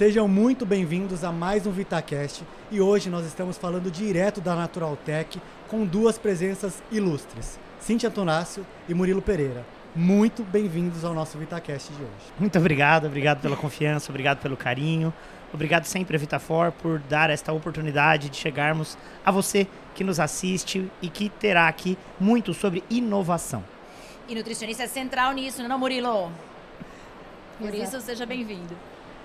Sejam muito bem-vindos a mais um VitaCast e hoje nós estamos falando direto da Naturaltech com duas presenças ilustres, Cintia Antonácio e Murilo Pereira. Muito bem-vindos ao nosso VitaCast de hoje. Muito obrigado, obrigado pela confiança, obrigado pelo carinho. Obrigado sempre a Vitafor por dar esta oportunidade de chegarmos a você que nos assiste e que terá aqui muito sobre inovação. E nutricionista é central nisso, não, Murilo? Por Exato. isso, seja bem-vindo.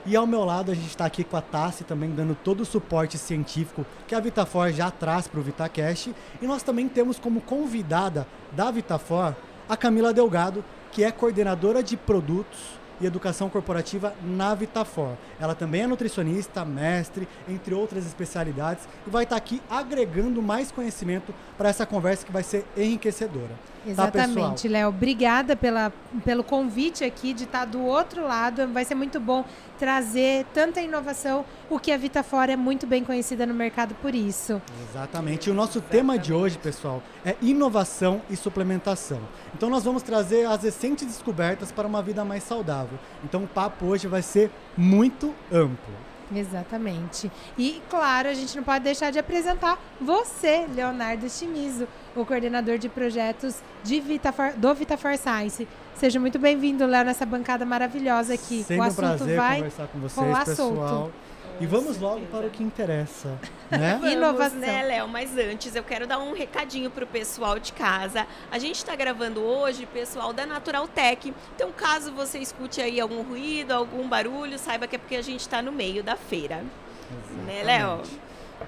E ao meu lado, a gente está aqui com a Tassi também dando todo o suporte científico que a Vitafor já traz para o VitaCast. E nós também temos como convidada da Vitafor a Camila Delgado, que é coordenadora de produtos e educação corporativa na Vitafor. Ela também é nutricionista, mestre, entre outras especialidades, e vai estar aqui agregando mais conhecimento para essa conversa que vai ser enriquecedora. Tá, Exatamente, tá, Léo. Obrigada pela, pelo convite aqui de estar do outro lado. Vai ser muito bom trazer tanta inovação, o que a Vitafora é muito bem conhecida no mercado por isso. Exatamente. E o nosso Exatamente. tema de hoje, pessoal, é inovação e suplementação. Então nós vamos trazer as recentes descobertas para uma vida mais saudável. Então o papo hoje vai ser muito amplo. Exatamente. E, claro, a gente não pode deixar de apresentar você, Leonardo Chimizo, o coordenador de projetos de Vitafor, do VitaFor Science. Seja muito bem-vindo, Léo, nessa bancada maravilhosa aqui. Sempre o assunto um prazer vai conversar com vocês, pessoal. Solto. E vamos logo para o que interessa, né? vamos, Inovação. né, Léo? Mas antes, eu quero dar um recadinho para o pessoal de casa. A gente está gravando hoje, pessoal da Natural Tech. Então, caso você escute aí algum ruído, algum barulho, saiba que é porque a gente está no meio da feira. Exatamente. Né, Léo?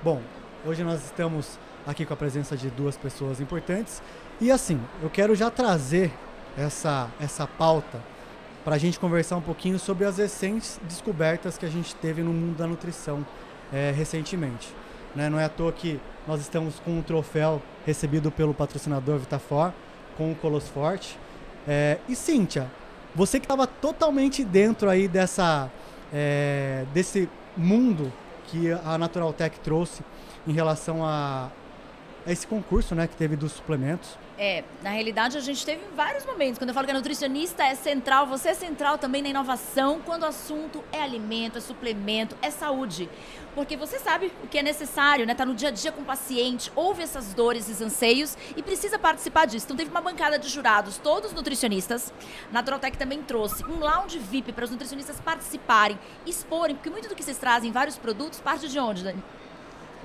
Bom, hoje nós estamos aqui com a presença de duas pessoas importantes. E assim, eu quero já trazer essa, essa pauta para a gente conversar um pouquinho sobre as recentes descobertas que a gente teve no mundo da nutrição é, recentemente. Né? Não é à toa que nós estamos com um troféu recebido pelo patrocinador Vitafor, com o Colos Forte. É, e Cíntia, você que estava totalmente dentro aí dessa, é, desse mundo que a Natural Tech trouxe em relação a, a esse concurso né, que teve dos suplementos. É, na realidade a gente teve vários momentos. Quando eu falo que a nutricionista é central, você é central também na inovação, quando o assunto é alimento, é suplemento, é saúde. Porque você sabe o que é necessário, né? Tá no dia a dia com o paciente, ouve essas dores, esses anseios e precisa participar disso. Então teve uma bancada de jurados, todos nutricionistas. Naturaltech também trouxe um lounge VIP para os nutricionistas participarem, exporem, porque muito do que vocês trazem, vários produtos, parte de onde, Dani?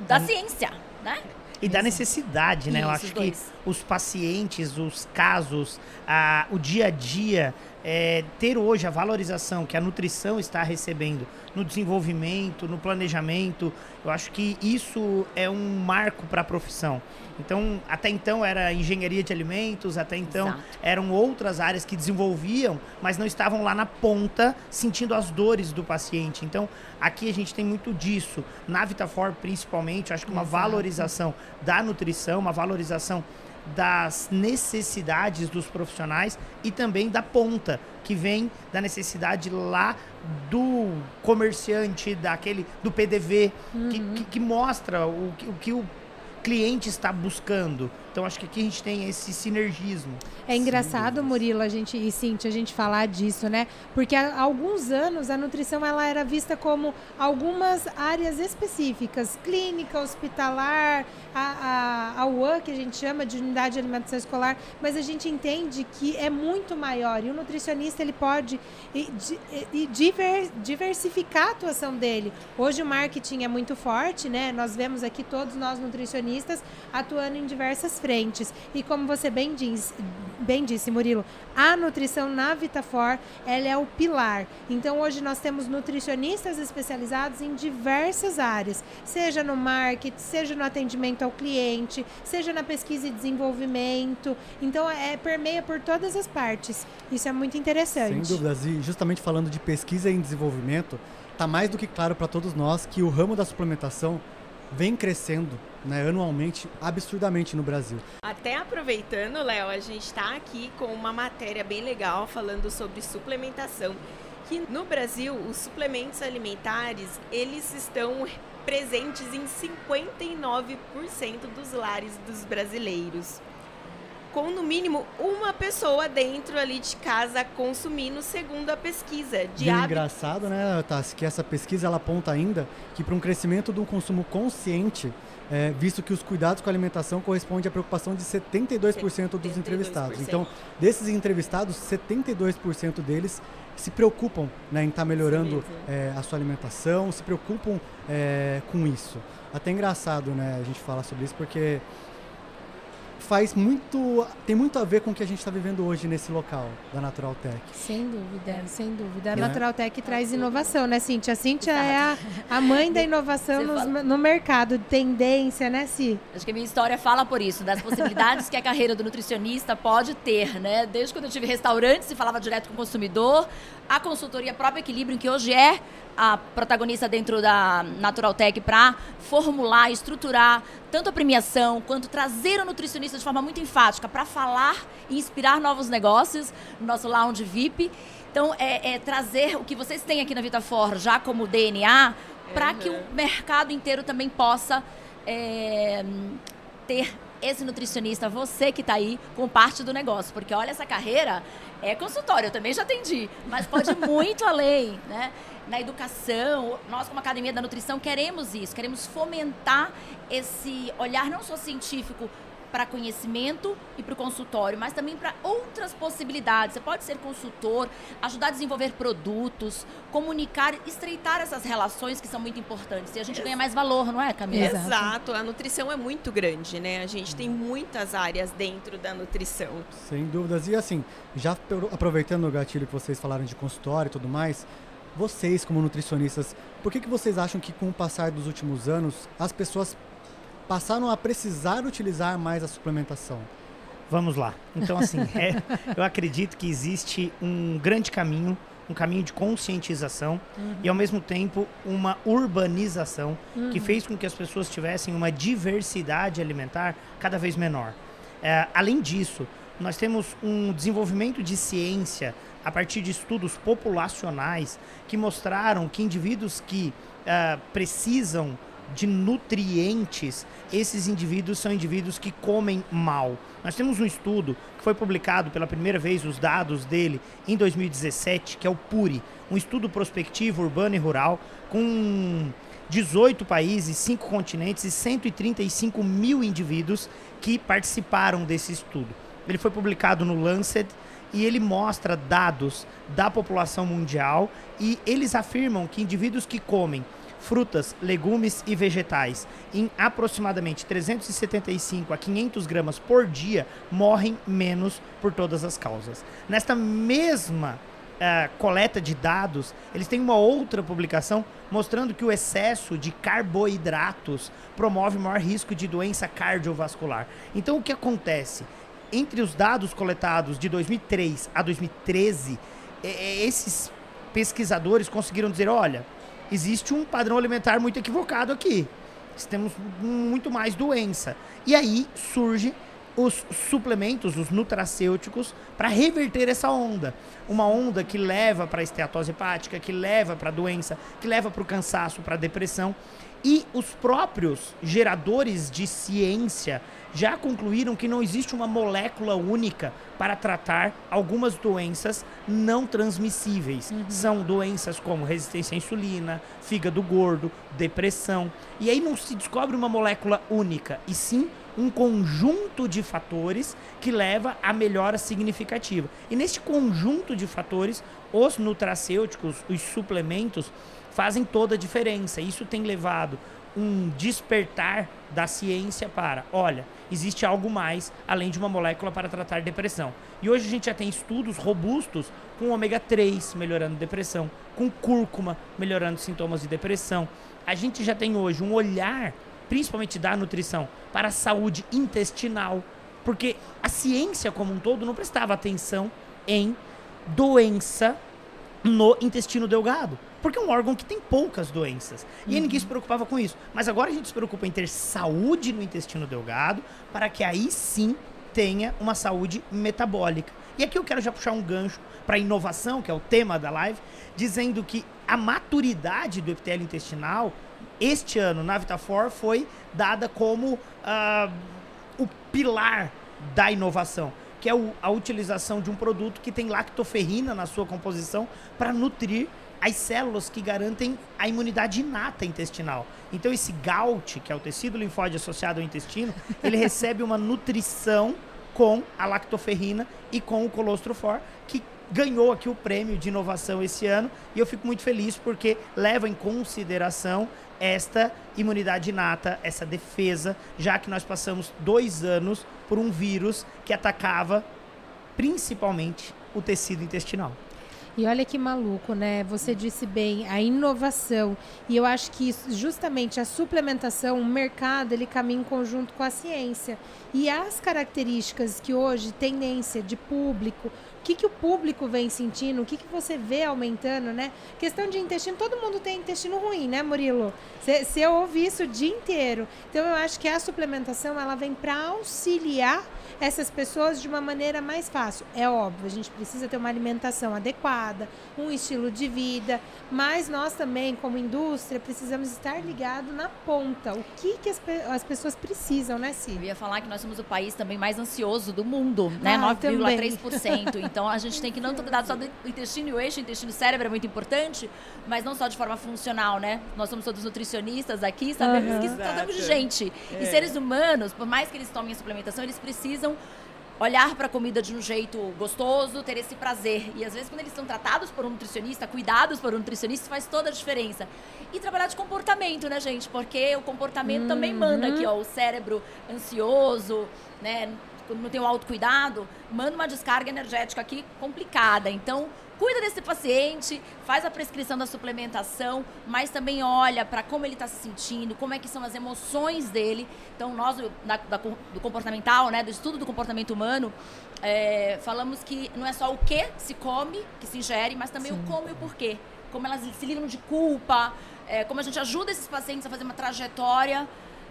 Da hum. ciência, né? E da necessidade, né? Isso, Eu acho que os pacientes, os casos, a, o dia a dia, é, ter hoje a valorização que a nutrição está recebendo no desenvolvimento, no planejamento, eu acho que isso é um marco para a profissão. Então, até então era engenharia de alimentos, até então Exato. eram outras áreas que desenvolviam, mas não estavam lá na ponta sentindo as dores do paciente. Então, aqui a gente tem muito disso. Na Vitafor, principalmente, acho que uma Exato. valorização da nutrição, uma valorização das necessidades dos profissionais e também da ponta, que vem da necessidade lá do comerciante, daquele do PDV, uhum. que, que, que, mostra o, o que o cliente está buscando. Então acho que aqui a gente tem esse sinergismo. É engraçado, Murilo, a gente e Cintia, a gente falar disso, né? Porque há alguns anos a nutrição ela era vista como algumas áreas específicas, clínica, hospitalar, a, a, a UAN, que a gente chama de unidade de alimentação escolar, mas a gente entende que é muito maior e o nutricionista ele pode e, e diver, diversificar a atuação dele. Hoje o marketing é muito forte, né? Nós vemos aqui todos nós nutricionistas atuando em diversas frentes. E como você bem, diz, bem disse, Murilo, a nutrição na Vitafor, ela é o pilar. Então hoje nós temos nutricionistas especializados em diversas áreas, seja no marketing, seja no atendimento ao cliente, seja na pesquisa e desenvolvimento. Então é permeia por todas as partes. Isso é muito interessante. Sem dúvidas. E justamente falando de pesquisa e desenvolvimento, está mais do que claro para todos nós que o ramo da suplementação vem crescendo né, anualmente absurdamente no Brasil. Até aproveitando, Léo, a gente está aqui com uma matéria bem legal falando sobre suplementação. Que no Brasil, os suplementos alimentares, eles estão presentes em 59% dos lares dos brasileiros. com no mínimo uma pessoa dentro ali de casa consumindo, segundo a pesquisa. De e é engraçado, né, Tassi, que essa pesquisa ela aponta ainda que para um crescimento do consumo consciente, é, visto que os cuidados com a alimentação correspondem à preocupação de 72%, dos entrevistados. Então, desses entrevistados, 72% deles se preocupam né, em estar tá melhorando é, a sua alimentação, se preocupam é, com isso. Até engraçado, né, a gente falar sobre isso, porque faz muito. tem muito a ver com o que a gente está vivendo hoje nesse local da Natural Tech. Sem dúvida, é. sem dúvida. A né? Natural Tech traz inovação, né, Cintia? A Cintia é a, a mãe da inovação no, no mercado, tendência, né, Si? Acho que a minha história fala por isso, das possibilidades que a carreira do nutricionista pode ter, né? Desde quando eu tive restaurantes e falava direto com o consumidor, a consultoria próprio equilíbrio, que hoje é a protagonista dentro da Natural Tech para formular, estruturar tanto a premiação quanto trazer o nutricionista de forma muito enfática para falar e inspirar novos negócios no nosso lounge VIP. Então, é, é trazer o que vocês têm aqui na VitaFor já como DNA para uhum. que o mercado inteiro também possa é, ter esse nutricionista, você que está aí, com parte do negócio. Porque olha, essa carreira é consultório, eu também já atendi, mas pode ir muito além, né? Na educação, nós como Academia da Nutrição queremos isso, queremos fomentar esse olhar não só científico para conhecimento e para o consultório, mas também para outras possibilidades. Você pode ser consultor, ajudar a desenvolver produtos, comunicar, estreitar essas relações que são muito importantes. E a gente ganha mais valor, não é, Camila? Exato. A nutrição é muito grande, né? A gente tem muitas áreas dentro da nutrição. Sem dúvidas. E assim, já aproveitando o gatilho que vocês falaram de consultório e tudo mais, vocês como nutricionistas, por que, que vocês acham que com o passar dos últimos anos as pessoas passaram a precisar utilizar mais a suplementação? Vamos lá. Então, assim, é, eu acredito que existe um grande caminho, um caminho de conscientização uhum. e, ao mesmo tempo, uma urbanização uhum. que fez com que as pessoas tivessem uma diversidade alimentar cada vez menor. É, além disso, nós temos um desenvolvimento de ciência a partir de estudos populacionais que mostraram que indivíduos que uh, precisam de nutrientes, esses indivíduos são indivíduos que comem mal. Nós temos um estudo que foi publicado pela primeira vez, os dados dele, em 2017, que é o PURI, um estudo prospectivo urbano e rural, com 18 países, 5 continentes e 135 mil indivíduos que participaram desse estudo. Ele foi publicado no Lancet e ele mostra dados da população mundial e eles afirmam que indivíduos que comem frutas, legumes e vegetais em aproximadamente 375 a 500 gramas por dia morrem menos por todas as causas. Nesta mesma uh, coleta de dados, eles têm uma outra publicação mostrando que o excesso de carboidratos promove maior risco de doença cardiovascular. Então, o que acontece? Entre os dados coletados de 2003 a 2013, esses pesquisadores conseguiram dizer: olha, existe um padrão alimentar muito equivocado aqui. Temos muito mais doença. E aí surge os suplementos, os nutracêuticos, para reverter essa onda. Uma onda que leva para a esteatose hepática, que leva para a doença, que leva para o cansaço, para a depressão. E os próprios geradores de ciência já concluíram que não existe uma molécula única para tratar algumas doenças não transmissíveis. Uhum. São doenças como resistência à insulina, fígado gordo, depressão. E aí não se descobre uma molécula única, e sim um conjunto de fatores que leva a melhora significativa. E neste conjunto de fatores, os nutracêuticos, os suplementos, fazem toda a diferença. Isso tem levado um despertar da ciência para, olha, existe algo mais além de uma molécula para tratar depressão. E hoje a gente já tem estudos robustos com ômega 3 melhorando depressão, com cúrcuma melhorando sintomas de depressão. A gente já tem hoje um olhar, principalmente da nutrição, para a saúde intestinal, porque a ciência como um todo não prestava atenção em doença no intestino delgado. Porque é um órgão que tem poucas doenças. E uhum. ninguém se preocupava com isso. Mas agora a gente se preocupa em ter saúde no intestino delgado, para que aí sim tenha uma saúde metabólica. E aqui eu quero já puxar um gancho para inovação, que é o tema da live, dizendo que a maturidade do epitélio intestinal, este ano na Vitafor, foi dada como uh, o pilar da inovação, que é o, a utilização de um produto que tem lactoferrina na sua composição para nutrir as células que garantem a imunidade inata intestinal. Então esse GALT, que é o tecido linfóide associado ao intestino, ele recebe uma nutrição com a lactoferrina e com o colostrofor, que ganhou aqui o prêmio de inovação esse ano e eu fico muito feliz porque leva em consideração esta imunidade inata, essa defesa, já que nós passamos dois anos por um vírus que atacava principalmente o tecido intestinal. E olha que maluco, né? Você disse bem, a inovação. E eu acho que justamente a suplementação, o mercado, ele caminha em conjunto com a ciência. E as características que hoje, tendência de público, que, que o público vem sentindo, o que, que você vê aumentando, né? Questão de intestino, todo mundo tem intestino ruim, né, Murilo? Você eu ouvi isso o dia inteiro. Então eu acho que a suplementação ela vem para auxiliar essas pessoas de uma maneira mais fácil. É óbvio, a gente precisa ter uma alimentação adequada, um estilo de vida, mas nós também, como indústria, precisamos estar ligados na ponta. O que, que as, as pessoas precisam, né, Cid? Eu ia falar que nós somos o país também mais ansioso do mundo, né? Ah, 9,3%. então a gente tem que não cuidar só do intestino e o eixo, o intestino e cérebro é muito importante, mas não só de forma funcional, né? Nós somos todos nutricionistas aqui, sabemos uhum. que tratamos de gente. É. E seres humanos, por mais que eles tomem a suplementação, eles precisam olhar para a comida de um jeito gostoso, ter esse prazer. E às vezes, quando eles são tratados por um nutricionista, cuidados por um nutricionista, faz toda a diferença. E trabalhar de comportamento, né, gente? Porque o comportamento uhum. também manda aqui, ó, o cérebro ansioso, né? Quando não tem o autocuidado, manda uma descarga energética aqui complicada. Então, cuida desse paciente, faz a prescrição da suplementação, mas também olha para como ele está se sentindo, como é que são as emoções dele. Então, nós, da, da, do comportamental, né, do estudo do comportamento humano, é, falamos que não é só o que se come, que se ingere, mas também Sim. o como e o porquê. Como elas se livram de culpa, é, como a gente ajuda esses pacientes a fazer uma trajetória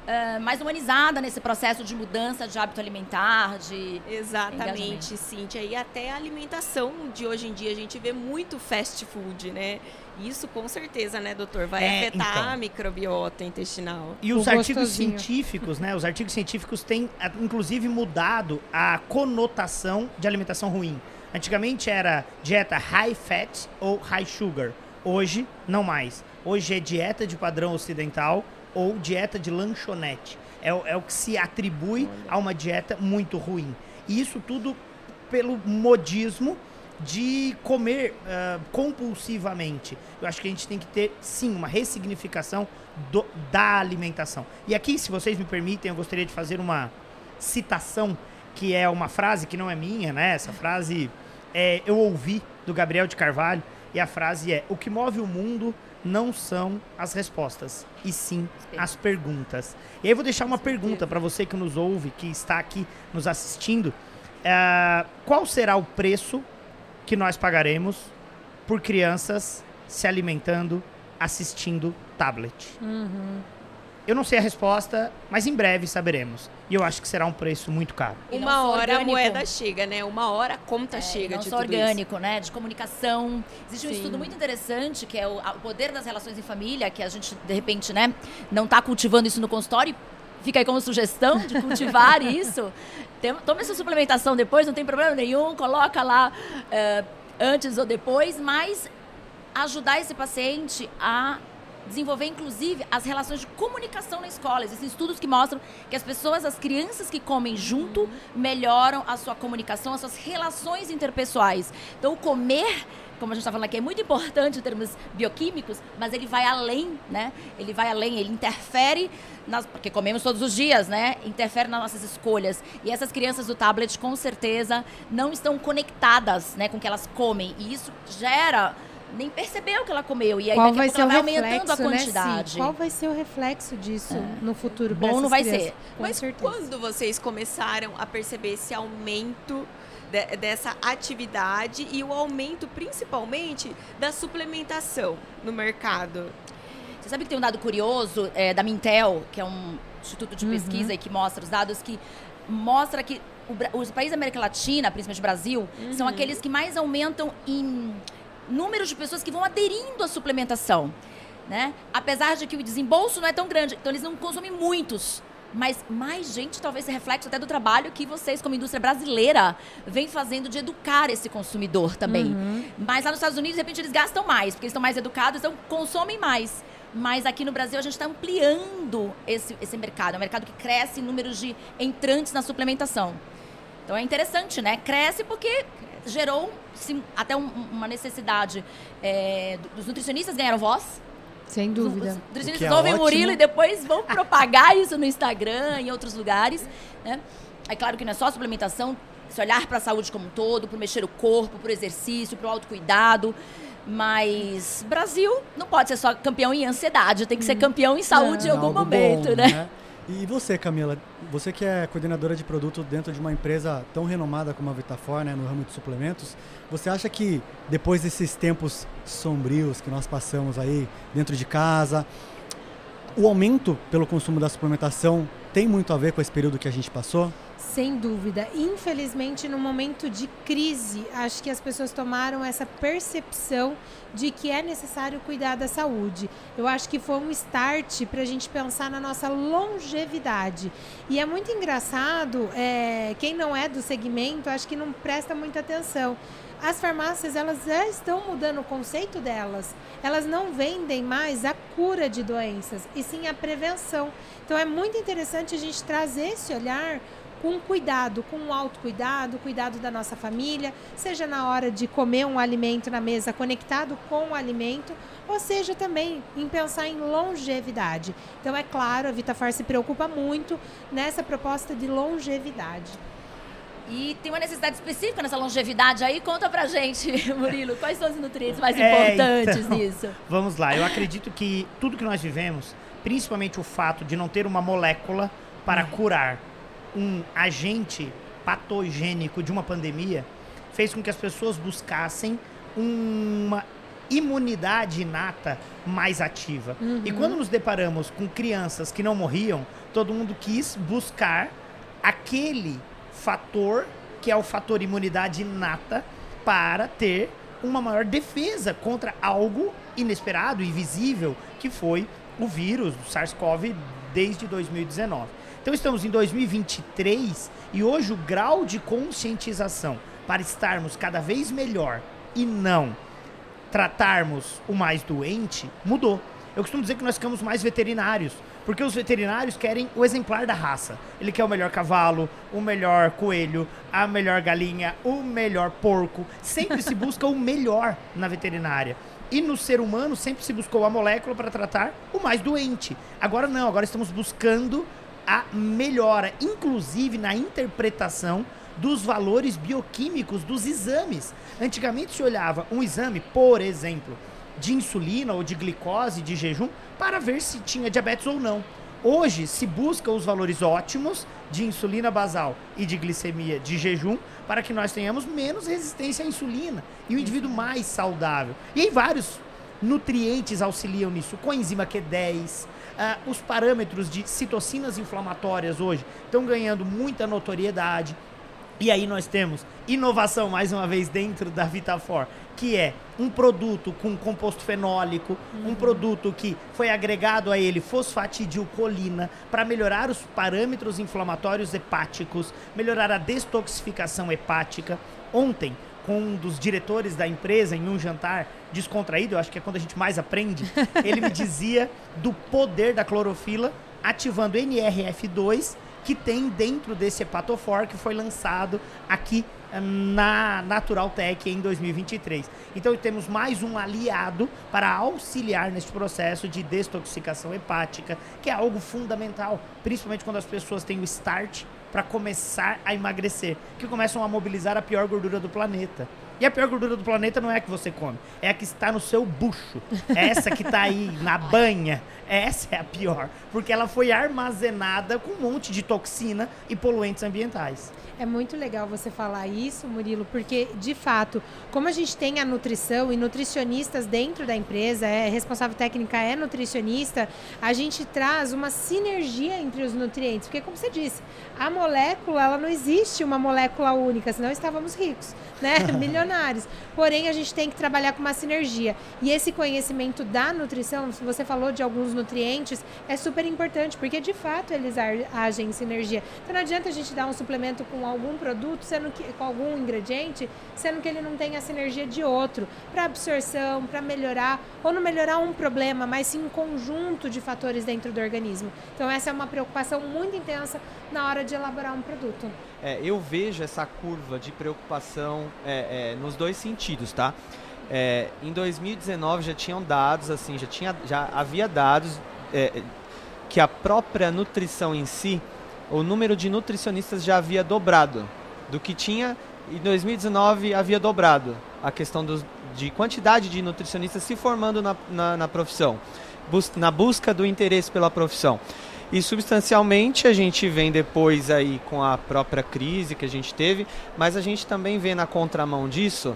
uh, mais humanizada nesse processo de mudança de hábito alimentar, de Exatamente, Cíntia. E até a alimentação de hoje em dia, a gente vê muito fast food, né? Isso com certeza, né, doutor, vai é, afetar então. a microbiota intestinal. E os o artigos gostosinho. científicos, né? Os artigos científicos têm, inclusive, mudado a conotação de alimentação ruim. Antigamente era dieta high fat ou high sugar. Hoje, não mais. Hoje é dieta de padrão ocidental ou dieta de lanchonete. É, é o que se atribui a uma dieta muito ruim. E isso tudo pelo modismo de comer uh, compulsivamente. Eu acho que a gente tem que ter, sim, uma ressignificação do, da alimentação. E aqui, se vocês me permitem, eu gostaria de fazer uma citação, que é uma frase que não é minha, né? Essa frase é, eu ouvi do Gabriel de Carvalho, e a frase é: O que move o mundo não são as respostas, e sim as perguntas. E aí eu vou deixar uma pergunta para você que nos ouve, que está aqui nos assistindo. Uh, qual será o preço que nós pagaremos por crianças se alimentando assistindo tablet? Uhum. Eu não sei a resposta, mas em breve saberemos. E eu acho que será um preço muito caro. Uma hora orgânico. a moeda chega, né? Uma hora a conta é, chega não de só orgânico, isso. né? De comunicação. Existe Sim. um estudo muito interessante que é o, o, poder das relações em família, que a gente, de repente, né, não está cultivando isso no consultório. Fica aí como sugestão de cultivar isso. Tem, tome essa suplementação depois, não tem problema nenhum. Coloca lá uh, antes ou depois, mas ajudar esse paciente a desenvolver, inclusive, as relações de comunicação na escola. Existem estudos que mostram que as pessoas, as crianças que comem junto, melhoram a sua comunicação, as suas relações interpessoais. Então, o comer como a gente está falando aqui, é muito importante em termos bioquímicos, mas ele vai além, né? Ele vai além, ele interfere, nas, porque comemos todos os dias, né? Interfere nas nossas escolhas. E essas crianças do tablet, com certeza, não estão conectadas né, com o que elas comem. E isso gera nem percebeu que ela comeu. E aí Qual vai ser ela vai reflexo, aumentando a né, quantidade. Né, Qual vai ser o reflexo disso é. no futuro? Bom não vai crianças? ser. Com Mas certeza. quando vocês começaram a perceber esse aumento de, dessa atividade e o aumento principalmente da suplementação no mercado? Você sabe que tem um dado curioso é, da Mintel, que é um instituto de uhum. pesquisa que mostra os dados que mostra que o, os países da América Latina, principalmente o Brasil, uhum. são aqueles que mais aumentam em números de pessoas que vão aderindo à suplementação. Né? Apesar de que o desembolso não é tão grande, então eles não consomem muitos mas mais gente talvez se reflexo até do trabalho que vocês, como indústria brasileira, vem fazendo de educar esse consumidor também. Uhum. Mas lá nos Estados Unidos, de repente, eles gastam mais, porque eles estão mais educados, então consomem mais. Mas aqui no Brasil a gente está ampliando esse, esse mercado. É um mercado que cresce em números de entrantes na suplementação. Então é interessante, né? Cresce porque gerou sim, até um, uma necessidade. É, dos nutricionistas ganharam voz. Sem dúvida. Os nutricionistas é ouvem o Murilo e depois vão propagar isso no Instagram, em outros lugares. Né? É claro que não é só suplementação, se olhar para a saúde como um todo, para mexer o corpo, para o exercício, para o autocuidado. Mas Brasil não pode ser só campeão em ansiedade, tem que ser uhum. campeão em saúde em algum momento, bom, né? né? E você, Camila, você que é coordenadora de produto dentro de uma empresa tão renomada como a Vitafor, né, no ramo de suplementos, você acha que depois desses tempos sombrios que nós passamos aí dentro de casa, o aumento pelo consumo da suplementação tem muito a ver com esse período que a gente passou? Sem dúvida. Infelizmente, no momento de crise, acho que as pessoas tomaram essa percepção de que é necessário cuidar da saúde. Eu acho que foi um start para a gente pensar na nossa longevidade. E é muito engraçado, é, quem não é do segmento, acho que não presta muita atenção as farmácias elas já estão mudando o conceito delas. Elas não vendem mais a cura de doenças, e sim a prevenção. Então é muito interessante a gente trazer esse olhar com cuidado, com um autocuidado, cuidado da nossa família, seja na hora de comer um alimento na mesa conectado com o alimento, ou seja também em pensar em longevidade. Então é claro, a Vitafar se preocupa muito nessa proposta de longevidade. E tem uma necessidade específica nessa longevidade aí? Conta pra gente, Murilo, quais são os nutrientes mais é, importantes então, nisso? Vamos lá, eu acredito que tudo que nós vivemos, principalmente o fato de não ter uma molécula para curar um agente patogênico de uma pandemia, fez com que as pessoas buscassem uma imunidade inata mais ativa. Uhum. E quando nos deparamos com crianças que não morriam, todo mundo quis buscar aquele fator que é o fator imunidade inata para ter uma maior defesa contra algo inesperado e visível que foi o vírus do SARS-CoV desde 2019. Então estamos em 2023 e hoje o grau de conscientização para estarmos cada vez melhor e não tratarmos o mais doente mudou. Eu costumo dizer que nós ficamos mais veterinários, porque os veterinários querem o exemplar da raça. Ele quer o melhor cavalo, o melhor coelho, a melhor galinha, o melhor porco. Sempre se busca o melhor na veterinária. E no ser humano sempre se buscou a molécula para tratar o mais doente. Agora não, agora estamos buscando a melhora, inclusive na interpretação dos valores bioquímicos dos exames. Antigamente se olhava um exame, por exemplo, de insulina ou de glicose de jejum para ver se tinha diabetes ou não. Hoje se busca os valores ótimos de insulina basal e de glicemia de jejum para que nós tenhamos menos resistência à insulina e o indivíduo mais saudável. E aí vários nutrientes auxiliam nisso, coenzima Q10, uh, os parâmetros de citocinas inflamatórias hoje estão ganhando muita notoriedade. E aí nós temos inovação mais uma vez dentro da Vitafor, que é um produto com composto fenólico, uhum. um produto que foi agregado a ele fosfatidilcolina para melhorar os parâmetros inflamatórios hepáticos, melhorar a destoxificação hepática. Ontem, com um dos diretores da empresa em um jantar descontraído, eu acho que é quando a gente mais aprende, ele me dizia do poder da clorofila ativando NRF2 que tem dentro desse Hepatofor que foi lançado aqui eh, na Natural Tech em 2023. Então temos mais um aliado para auxiliar neste processo de destoxicação hepática, que é algo fundamental, principalmente quando as pessoas têm o start para começar a emagrecer, que começam a mobilizar a pior gordura do planeta. E a pior gordura do planeta não é a que você come, é a que está no seu bucho. É essa que está aí na banha. Essa é a pior, porque ela foi armazenada com um monte de toxina e poluentes ambientais. É muito legal você falar isso, Murilo, porque de fato, como a gente tem a nutrição e nutricionistas dentro da empresa, é responsável técnica é nutricionista, a gente traz uma sinergia entre os nutrientes, porque como você disse, a molécula, ela não existe uma molécula única, senão estávamos ricos, né? Milionários. Porém, a gente tem que trabalhar com uma sinergia. E esse conhecimento da nutrição, se você falou de alguns nutrientes, é super importante, porque de fato eles agem em sinergia. Então não adianta a gente dar um suplemento com algum produto, sendo que, com algum ingrediente, sendo que ele não tem a sinergia de outro, para absorção, para melhorar, ou não melhorar um problema, mas sim um conjunto de fatores dentro do organismo. Então essa é uma preocupação muito intensa na hora de elaborar um produto. É, eu vejo essa curva de preocupação é, é, nos dois sentidos, tá? É, em 2019 já tinham dados, assim, já, tinha, já havia dados é, que a própria nutrição em si, o número de nutricionistas já havia dobrado. Do que tinha em 2019 havia dobrado a questão dos, de quantidade de nutricionistas se formando na, na, na profissão, bus na busca do interesse pela profissão. E substancialmente a gente vem depois aí com a própria crise que a gente teve, mas a gente também vê na contramão disso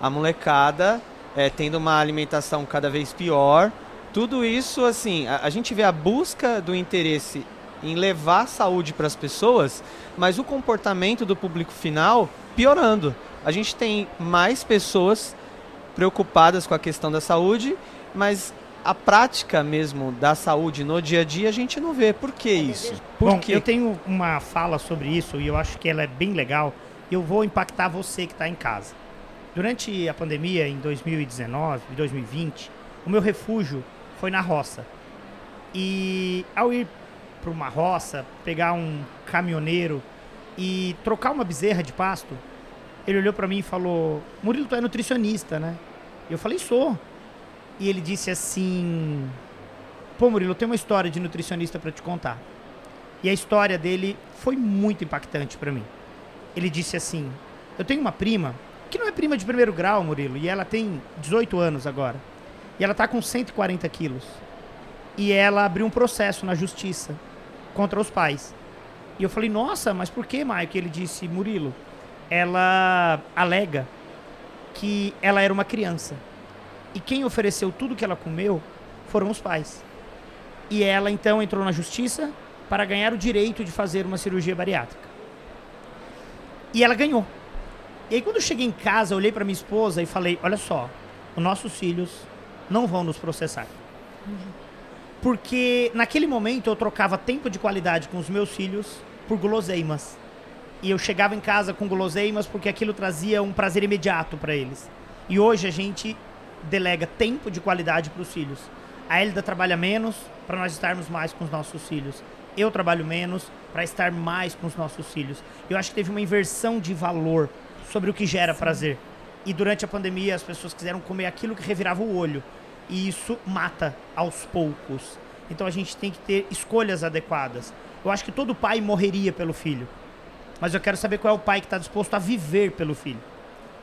a molecada é, tendo uma alimentação cada vez pior. Tudo isso, assim, a, a gente vê a busca do interesse em levar saúde para as pessoas, mas o comportamento do público final piorando. A gente tem mais pessoas preocupadas com a questão da saúde, mas a prática mesmo da saúde no dia a dia a gente não vê. Por que isso? Por Bom, quê? eu tenho uma fala sobre isso e eu acho que ela é bem legal. Eu vou impactar você que está em casa. Durante a pandemia, em 2019 e 2020, o meu refúgio foi na roça. E ao ir para uma roça, pegar um caminhoneiro e trocar uma bezerra de pasto, ele olhou para mim e falou: Murilo, tu é nutricionista, né? Eu falei: sou. E ele disse assim: Pô, Murilo, eu tenho uma história de nutricionista para te contar. E a história dele foi muito impactante para mim. Ele disse assim: Eu tenho uma prima que não é prima de primeiro grau, Murilo, e ela tem 18 anos agora. E ela está com 140 quilos. E ela abriu um processo na justiça contra os pais. E eu falei, nossa, mas por que, Mike? Ele disse, Murilo, ela alega que ela era uma criança. E quem ofereceu tudo que ela comeu foram os pais. E ela então entrou na justiça para ganhar o direito de fazer uma cirurgia bariátrica. E ela ganhou. E aí quando eu cheguei em casa, eu olhei para minha esposa e falei: "Olha só, os nossos filhos não vão nos processar". Porque naquele momento eu trocava tempo de qualidade com os meus filhos por guloseimas. E eu chegava em casa com guloseimas porque aquilo trazia um prazer imediato para eles. E hoje a gente delega tempo de qualidade para os filhos. A Elida trabalha menos para nós estarmos mais com os nossos filhos. Eu trabalho menos para estar mais com os nossos filhos. Eu acho que teve uma inversão de valor sobre o que gera Sim. prazer. E durante a pandemia as pessoas quiseram comer aquilo que revirava o olho. E isso mata aos poucos. Então a gente tem que ter escolhas adequadas. Eu acho que todo pai morreria pelo filho. Mas eu quero saber qual é o pai que está disposto a viver pelo filho.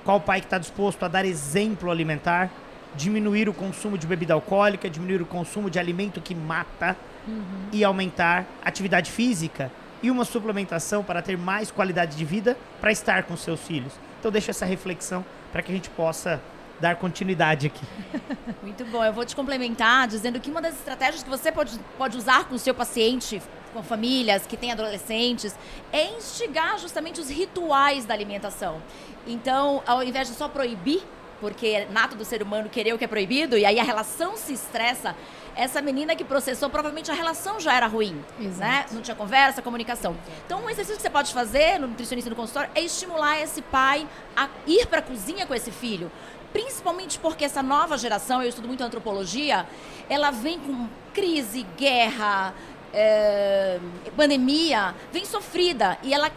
Qual o pai que está disposto a dar exemplo alimentar, diminuir o consumo de bebida alcoólica, diminuir o consumo de alimento que mata uhum. e aumentar a atividade física e uma suplementação para ter mais qualidade de vida para estar com seus filhos. Então deixa essa reflexão para que a gente possa dar continuidade aqui. Muito bom. Eu vou te complementar dizendo que uma das estratégias que você pode, pode usar com o seu paciente, com famílias que têm adolescentes, é instigar justamente os rituais da alimentação. Então, ao invés de só proibir, porque é nato do ser humano querer o que é proibido, e aí a relação se estressa, essa menina que processou, provavelmente a relação já era ruim. Né? Exato. Né? Não tinha conversa, comunicação. Então, um exercício que você pode fazer no nutricionista no consultório é estimular esse pai a ir para a cozinha com esse filho. Principalmente porque essa nova geração, eu estudo muito antropologia, ela vem com crise, guerra, é, pandemia, vem sofrida. E ela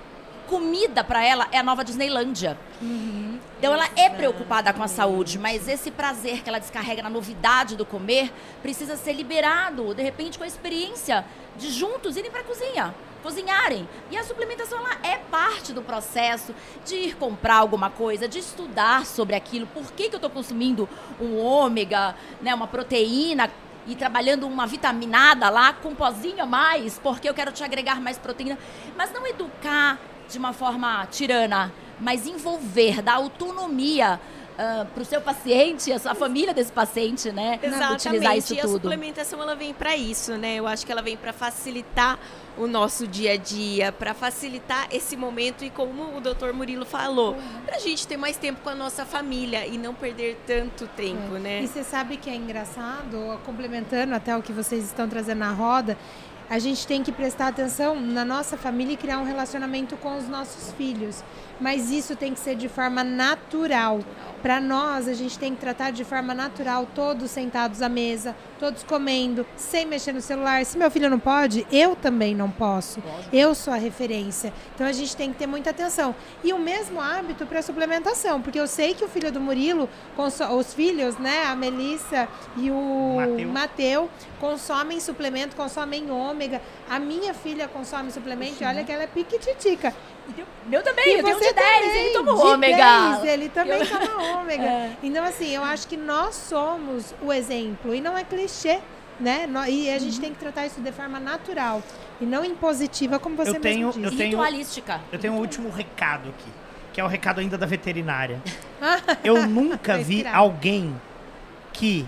comida para ela é a nova Disneylândia. Uhum. Então ela é preocupada com a saúde, mas esse prazer que ela descarrega na novidade do comer precisa ser liberado, de repente com a experiência de juntos irem para a cozinha, cozinharem. E a suplementação ela é parte do processo de ir comprar alguma coisa, de estudar sobre aquilo, por que, que eu estou consumindo um ômega, né, uma proteína e trabalhando uma vitaminada lá com um pozinho a mais, porque eu quero te agregar mais proteína, mas não educar de uma forma tirana, mas envolver, dar autonomia uh, para o seu paciente, a sua família desse paciente, né? Exatamente. Utilizar isso e a tudo. suplementação ela vem para isso, né? Eu acho que ela vem para facilitar o nosso dia a dia, para facilitar esse momento e como o doutor Murilo falou, para a gente ter mais tempo com a nossa família e não perder tanto tempo, É. né? E você sabe que é engraçado, complementando até o que vocês estão trazendo na roda, a gente tem que prestar atenção na nossa família e criar um relacionamento com os nossos filhos. Mas isso tem que ser de forma natural. Para nós, a gente tem que tratar de forma natural, todos sentados à mesa, todos comendo, sem mexer no celular. Se meu filho não pode, eu também não posso. Eu sou a referência. Então a gente tem que ter muita atenção. E o mesmo hábito para suplementação, porque eu sei que o filho do Murilo, os filhos, né, a Melissa e o Mateu. Consomem suplemento, consomem ômega. A minha filha consome suplemento e olha que ela é piquititica. Meu também, E eu tenho um de 10, também, ele toma de ômega. 10, ele também Eu- toma ômega. É. Então, assim, eu acho que nós somos o exemplo. E não é clichê, né? E a gente tem que tratar isso de forma natural. E não impositiva, como você Eu tenho- mesmo eu disse. tenho- Ritualística. Eu tenho um último recado aqui, que é o recado ainda da veterinária. Eu nunca vi alguém que,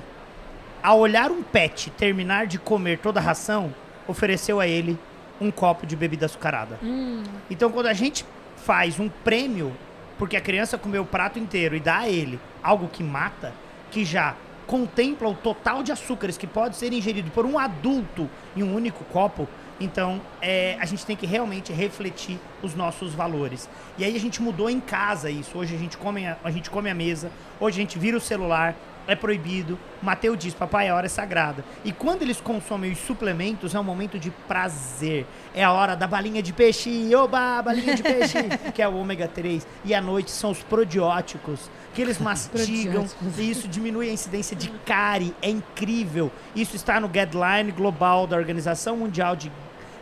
ao olhar um pet terminar de comer toda a ração, ofereceu a ele um copo de bebida açucarada. Hum, Então, quando a gente faz um prêmio, porque a criança comeu o prato inteiro e dá a ele algo que mata, que já contempla o total de açúcares que pode ser ingerido por um adulto em um único copo, então é, a gente tem que realmente refletir os nossos valores. E aí a gente mudou em casa isso. Hoje a gente come a, a gente come a mesa, hoje a gente vira o celular, é proibido. Mateu diz, papai, a hora é sagrada. E quando eles consomem os suplementos, é um momento de prazer. É a hora da balinha de peixe, oba, balinha de peixe, que é o ômega 3. E à noite são os probióticos, que eles mastigam. E isso diminui a incidência de cárie. É incrível. Isso está no guideline global da Organização Mundial de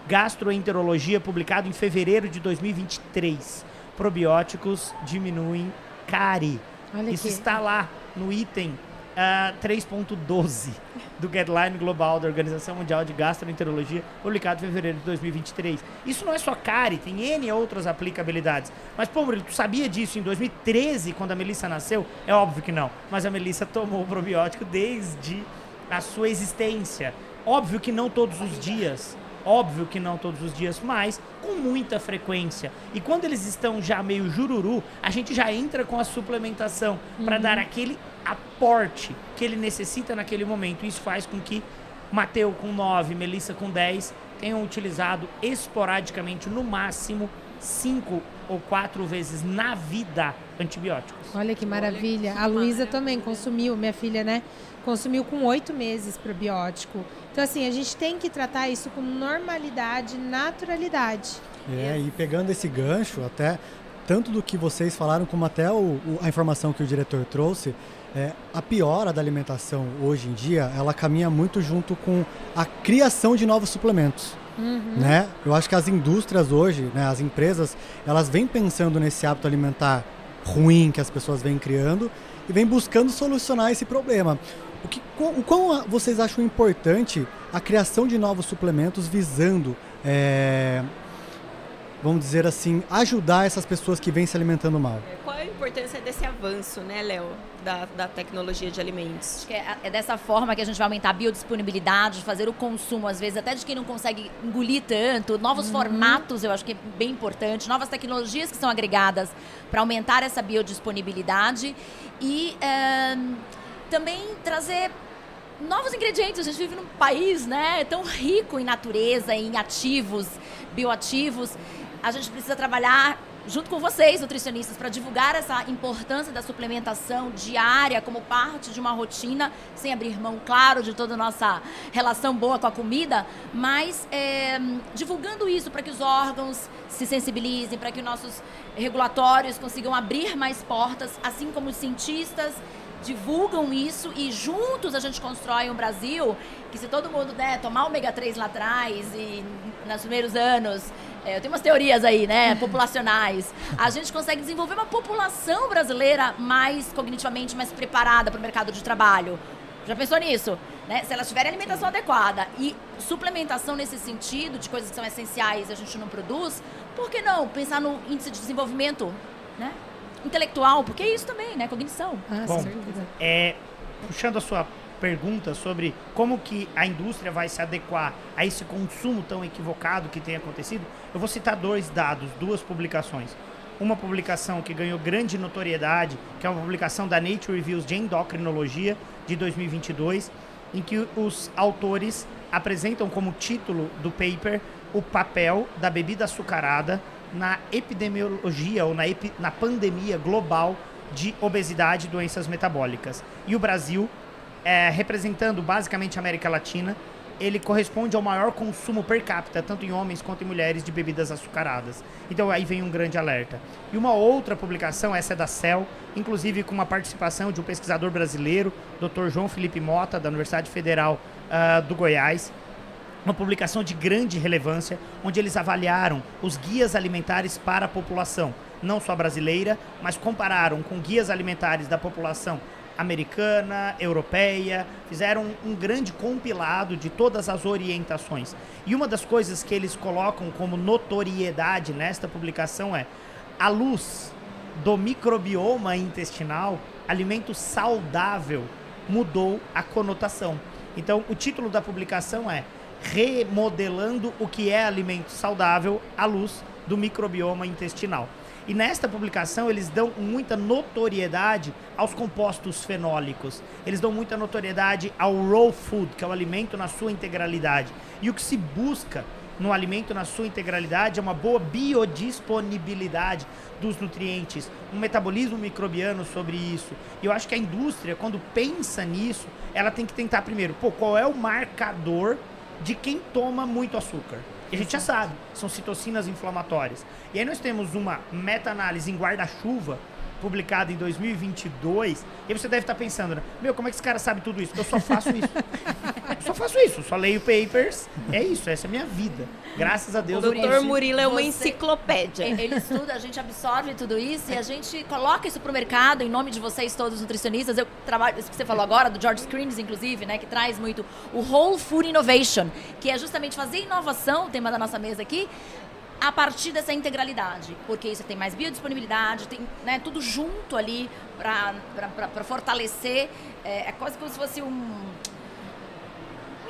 Gastroenterologia, publicado em fevereiro de 2023. Probióticos diminuem cárie. olha Isso aqui. está lá no item ah, 3.12 do Guideline Global da Organização Mundial de Gastroenterologia, publicado em fevereiro de 2023. Isso não é só cárie, tem N outras aplicabilidades. Mas, pô, Murilo, tu sabia disso em 2013, quando a Melissa nasceu? É óbvio que não. Mas a Melissa tomou o probiótico desde a sua existência. Óbvio que não todos os dias. Óbvio que não todos os dias, mas com muita frequência. E quando eles estão já meio jururu, a gente já entra com a suplementação para dar aquele aporte que ele necessita naquele momento. Isso faz com que Mateu com 9, Melissa com 10 tenham utilizado esporadicamente, no máximo, 5 ou 4 vezes na vida antibióticos. Olha que maravilha. que a Luísa também consumiu, minha filha, né? Consumiu com oito meses probiótico. Então, assim, a gente tem que tratar isso com normalidade, naturalidade. É, e pegando esse gancho, até tanto do que vocês falaram, como até o, o- a informação que o diretor trouxe, é, a piora da alimentação hoje em dia, ela caminha muito junto com a criação de novos suplementos. Né? Eu acho que as indústrias hoje, né, as empresas, elas vêm pensando nesse hábito alimentar ruim que as pessoas vêm criando e vêm buscando solucionar esse problema. O, que, o quão vocês acham importante a criação de novos suplementos visando é, vamos dizer assim, ajudar essas pessoas que vêm se alimentando mal. Qual é a importância desse avanço, né, Léo, da, da tecnologia de alimentos? Acho que é, é dessa forma que a gente vai aumentar a biodisponibilidade, fazer o consumo, às vezes, até de quem não consegue engolir tanto. Novos formatos, eu acho que é bem importante. Novas tecnologias que são agregadas para aumentar essa biodisponibilidade. E eh, também trazer novos ingredientes. A gente vive num país né, tão rico em natureza, em ativos, bioativos. A gente precisa trabalhar junto com vocês, nutricionistas, para divulgar essa importância da suplementação diária como parte de uma rotina, sem abrir mão, claro, de toda a nossa relação boa com a comida, mas é, divulgando isso para que os órgãos se sensibilizem, para que os nossos regulatórios consigam abrir mais portas, assim como os cientistas divulgam isso e juntos a gente constrói um Brasil que se todo mundo né, tomar ômega 3 lá atrás e nos primeiros anos, é, eu tenho umas teorias aí, né, populacionais, a gente consegue desenvolver uma população brasileira mais cognitivamente mais preparada para o mercado de trabalho. Já pensou nisso? Né? Se elas tiverem alimentação adequada e suplementação nesse sentido, de coisas que são essenciais e a gente não produz, por que não pensar no índice de desenvolvimento, né? intelectual, porque é isso também, né? Cognição. Ah, Bom, certeza. É, puxando a sua pergunta sobre como que a indústria vai se adequar a esse consumo tão equivocado que tem acontecido, eu vou citar dois dados, duas publicações. Uma publicação que ganhou grande notoriedade, que é uma publicação da Nature Reviews de Endocrinologia de 2022, em que os autores apresentam como título do paper o papel da bebida açucarada na epidemiologia ou na, epi- na pandemia global de obesidade e doenças metabólicas. E o Brasil, é, representando basicamente a América Latina, ele corresponde ao maior consumo per capita, tanto em homens quanto em mulheres, de bebidas açucaradas. Então aí vem um grande alerta. E uma outra publicação, essa é da CEL, inclusive com uma participação de um pesquisador brasileiro, Dr. João Felipe Mota, da Universidade Federal ah, do Goiás, uma publicação de grande relevância, onde eles avaliaram os guias alimentares para a população, não só brasileira, mas compararam com guias alimentares da população americana, europeia, fizeram um grande compilado de todas as orientações. E uma das coisas que eles colocam como notoriedade nesta publicação é a luz do microbioma intestinal, alimento saudável, mudou a conotação. Então, o título da publicação é Remodelando o que é alimento saudável à luz do microbioma intestinal. E nesta publicação eles dão muita notoriedade aos compostos fenólicos. Eles dão muita notoriedade ao raw food, que é o alimento na sua integralidade. E o que se busca no alimento na sua integralidade é uma boa biodisponibilidade dos nutrientes, um metabolismo microbiano sobre isso. E eu acho que a indústria, quando pensa nisso, ela tem que tentar primeiro, pô, qual é o marcador de quem toma muito açúcar? E a gente já sabe, são citocinas inflamatórias. E aí nós temos uma meta-análise em guarda-chuva, publicada em 2022, e você deve estar pensando, né? meu, como é que esse cara sabe tudo isso? Eu só faço isso. Eu só faço isso, só leio papers, é isso, essa é a minha vida. Graças a Deus O doutor Murilo é uma Você- enciclopédia. Ele estuda, a gente absorve tudo isso e a gente coloca isso pro mercado em nome de vocês todos nutricionistas. Eu trabalho, isso que você falou agora, do George Screens, inclusive, né, que traz muito o Whole Food Innovation, que é justamente fazer inovação, o tema da nossa mesa aqui, a partir dessa integralidade, porque isso tem mais biodisponibilidade, tem né, tudo junto ali para fortalecer. É, é quase como se fosse um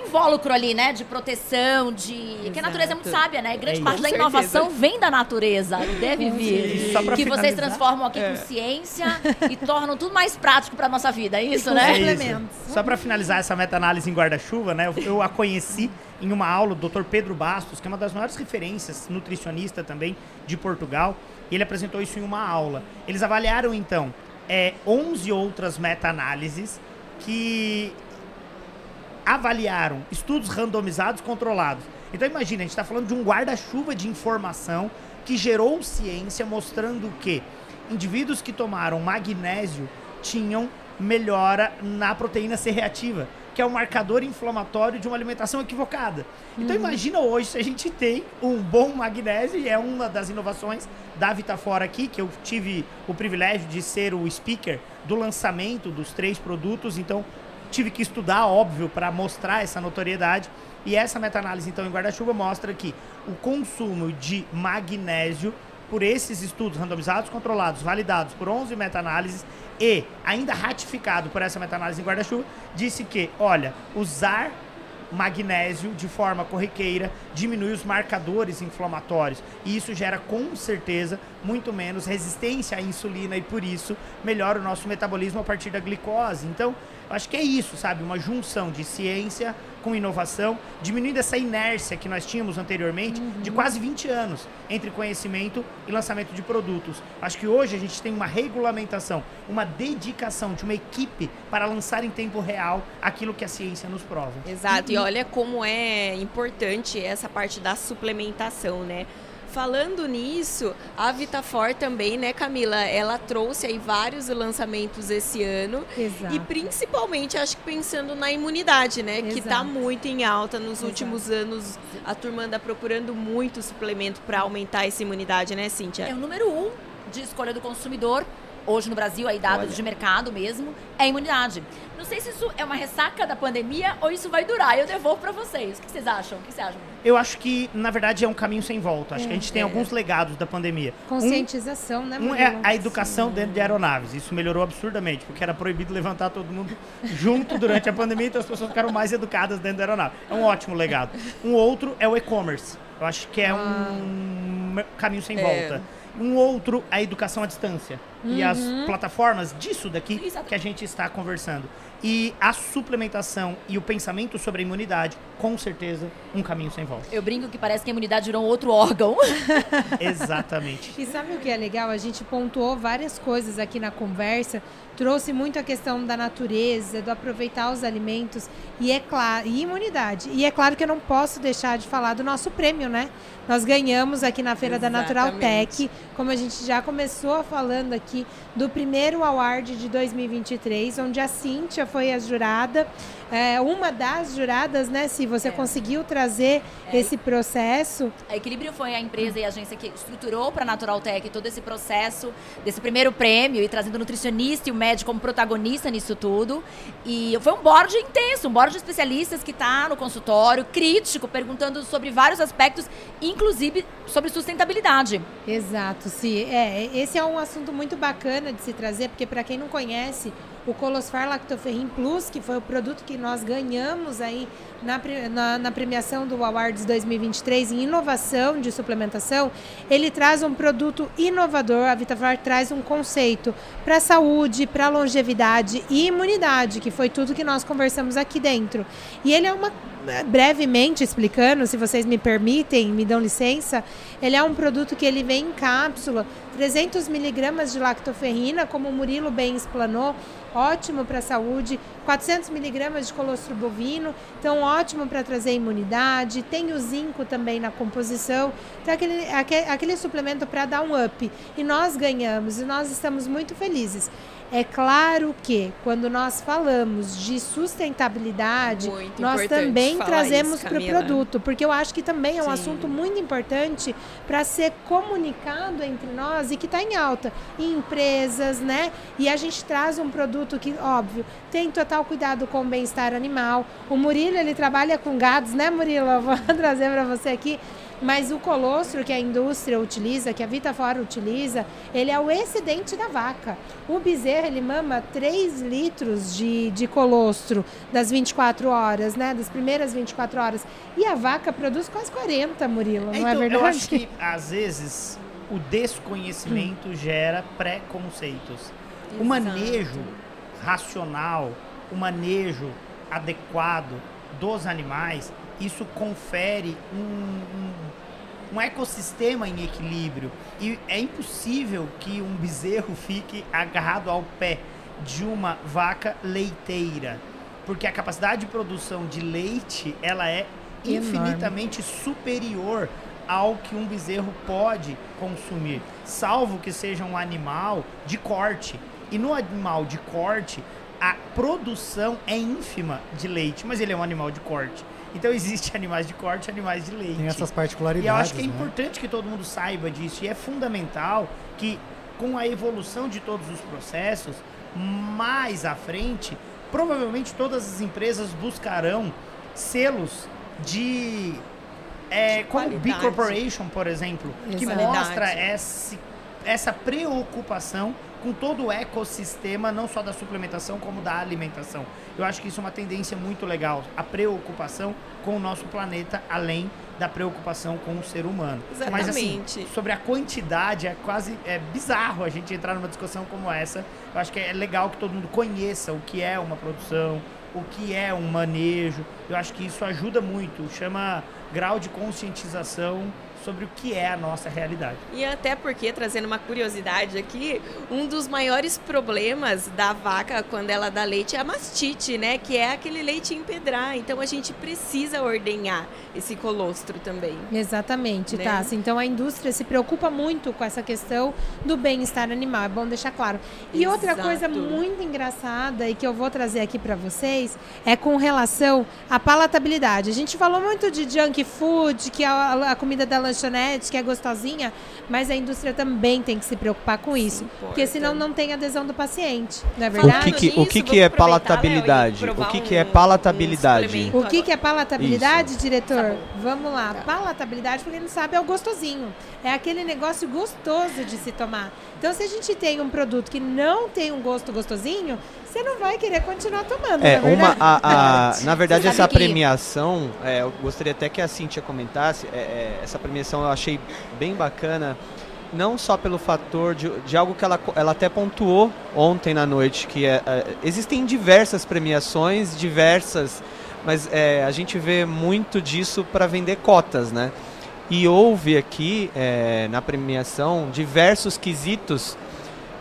invólucro ali, né? De proteção, de. Que a natureza é muito Exato. sábia, né? Grande É parte isso. da inovação vem da natureza, deve E vir. só pra Que vocês finalizar- transformam aqui com ciência e tornam tudo mais prático pra nossa vida, é isso, É né? isso. Complementos. Só para finalizar essa meta-análise em guarda-chuva, né? eu- Eu a conheci em uma aula do Dr. Pedro Bastos, que é uma das maiores referências nutricionista também de Portugal, e ele apresentou isso em uma aula. Eles avaliaram então é, 11 outras meta-análises que avaliaram estudos randomizados controlados. Então imagina, a gente está falando de um guarda-chuva de informação que gerou ciência mostrando que indivíduos que tomaram magnésio tinham melhora na proteína C reativa, que é o marcador inflamatório de uma alimentação equivocada. Então imagina hoje se a gente tem um bom magnésio, e é uma das inovações da Vitafora aqui, que eu tive o privilégio de ser o speaker do lançamento dos três produtos, então tive que estudar, óbvio, para mostrar essa notoriedade. E essa meta-análise, então, em guarda-chuva, mostra que o consumo de magnésio, por esses estudos randomizados, controlados, validados por 11 meta-análises e ainda ratificado por essa meta-análise em guarda-chuva, disse que, olha, usar magnésio de forma corriqueira diminui os marcadores inflamatórios e isso gera com certeza muito menos resistência à insulina e por isso melhora o nosso metabolismo a partir da glicose. Então, eu acho que é isso, sabe? Uma junção de ciência com inovação, diminuindo essa inércia que nós tínhamos anteriormente de quase 20 anos entre conhecimento e lançamento de produtos. Acho que hoje a gente tem uma regulamentação, uma dedicação de uma equipe para lançar em tempo real aquilo que a ciência nos prova. Exato, e olha como é importante essa parte da suplementação, né? Falando nisso, a Vitafor também, né, Camila? Ela trouxe aí vários lançamentos esse ano. Exato. E principalmente, acho que pensando na imunidade, né? Que tá Exato. muito em alta nos Exato. últimos anos. A turma anda procurando muito suplemento para aumentar essa imunidade, né, Cíntia? É o número um de escolha do consumidor. Hoje no Brasil, aí dados Olha. de mercado mesmo, é a imunidade. Não sei se isso é uma ressaca da pandemia ou isso vai durar. Eu devolvo para vocês. O que vocês acham? O que você acha? Eu acho que, na verdade, é um caminho sem volta. Acho é, que a gente tem é. alguns legados da pandemia. Conscientização, um, né? Um é a educação Sim. dentro de aeronaves. Isso melhorou absurdamente, porque era proibido levantar todo mundo junto durante a pandemia, então as pessoas ficaram mais educadas dentro da aeronave. É um ótimo legado. Um outro é o e-commerce. Eu acho que é ah. um caminho sem é. Um outro, a educação à distância. Uhum. E as uhum. plataformas disso daqui Exato. que a gente está conversando. E a suplementação e o pensamento sobre a imunidade, com certeza, um caminho sem volta. Eu brinco que parece que a imunidade virou um outro órgão. Exatamente. E sabe o que é legal? A gente pontuou várias coisas aqui na conversa, trouxe muito a questão da natureza, do aproveitar os alimentos e é claro, e imunidade. E é claro que eu não posso deixar de falar do nosso prêmio, né? Nós ganhamos aqui na Feira Exatamente. da Natural Tech, como a gente já começou falando aqui, do primeiro award de 2023, onde a Cíntia foi a jurada, é, uma das juradas, né? Se você é. conseguiu trazer é. esse processo. A Equilíbrio foi a empresa e a agência que estruturou para a Natural Tech todo esse processo desse primeiro prêmio e trazendo o nutricionista e o médico como protagonista nisso tudo. E foi um board intenso, um board de especialistas que está no consultório, crítico, perguntando sobre vários aspectos, inclusive sobre sustentabilidade. Exato, sim. É, esse é um assunto muito bacana de se trazer, porque para quem não conhece, o Colosfar Lactoferrin Plus, que foi o produto que nós ganhamos aí na, na, na, premiação do Awards 2023 em inovação de suplementação, ele traz um produto inovador. A Vitafar traz um conceito para saúde, para longevidade e imunidade, que foi tudo que nós conversamos aqui dentro. E ele é uma brevemente explicando, se vocês me permitem, me dão licença, ele é um produto que ele vem em cápsula, 300 miligramas de lactoferrina, como o Murilo bem explanou, ótimo para a saúde, 400 miligramas de colostro bovino, então ótimo para trazer imunidade, tem o zinco também na composição, então aquele, aquele, aquele suplemento para dar um up. E nós ganhamos e nós estamos muito felizes. É claro que quando nós falamos de sustentabilidade, muito nós também trazemos para o produto, porque eu acho que também é um Sim. assunto muito importante para ser comunicado entre nós e que está em alta em empresas, né? E a gente traz um produto que, óbvio, tem total cuidado com o bem-estar animal. O Murilo ele trabalha com gados, né, Murilo? Eu vou trazer para você aqui. Mas o colostro que a indústria utiliza, que a Vitafora utiliza, ele é o excedente da vaca. O bezerro, ele mama 3 litros de, de colostro das 24 horas, né? Das primeiras 24 horas. E a vaca produz quase 40, Murilo, é, não é então, verdade? Eu acho que, às vezes, o desconhecimento gera preconceitos. O manejo racional, o manejo adequado dos animais isso confere um, um, um, ecossistema em equilíbrio. E é impossível que um bezerro fique agarrado ao pé de uma vaca leiteira, porque a capacidade de produção de leite ela é infinitamente Enorme. superior ao que um bezerro pode consumir, salvo que seja um animal de corte. E no animal de corte, a produção é ínfima de leite, mas ele é um animal de corte. Então existe animais de corte e animais de leite. Tem essas particularidades. E eu acho que é né? importante que todo mundo saiba disso. E é fundamental que, com a evolução de todos os processos, mais à frente, provavelmente todas as empresas buscarão selos de. É, como B Corporation, por exemplo, que mostra esse, essa preocupação com todo o ecossistema, não só da suplementação, como da alimentação. Eu acho que isso é uma tendência muito legal, a preocupação com o nosso planeta, além da preocupação com o ser humano. Exatamente. Mas assim, sobre a quantidade, é quase é bizarro a gente entrar numa discussão como essa. Eu acho que é legal que todo mundo conheça o que é uma produção, o que é um manejo. Eu acho que isso ajuda muito, chama grau de conscientização sobre o que é a nossa realidade. E até porque, trazendo uma curiosidade aqui, um dos maiores problemas da vaca quando ela dá leite é a mastite, né? Que é aquele leite empedrar. Então a gente precisa ordenhar esse colostro também. Exatamente, né? tá. Então a indústria se preocupa muito com essa questão do bem-estar animal, é bom deixar claro. E Exato. outra coisa muito engraçada e que eu vou trazer aqui para vocês é com relação à palatabilidade. A gente falou muito de junk food, que é a, a comida da lanchonete, que é gostosinha, mas a indústria também tem que se preocupar com isso. Porque senão não tem adesão do paciente, não é verdade? O que, que, o que, que é palatabilidade? O que, que é palatabilidade? O que, que é palatabilidade, isso. diretor? Vamos lá. Palatabilidade, porque não sabe, é o gostosinho. É aquele negócio gostoso de se tomar. Então, se a gente tem um produto que não tem um gosto gostosinho, você não vai querer continuar tomando. É, na uma, a, a, na verdade, essa premiação, é, eu gostaria até que a Cintia comentasse, é, é, essa premiação eu achei bem bacana, não só pelo fator de, de algo que ela, ela até pontuou ontem na noite, que é, é existem diversas premiações, diversas, mas é, a gente vê muito disso para vender cotas, né? E houve aqui é, na premiação diversos quesitos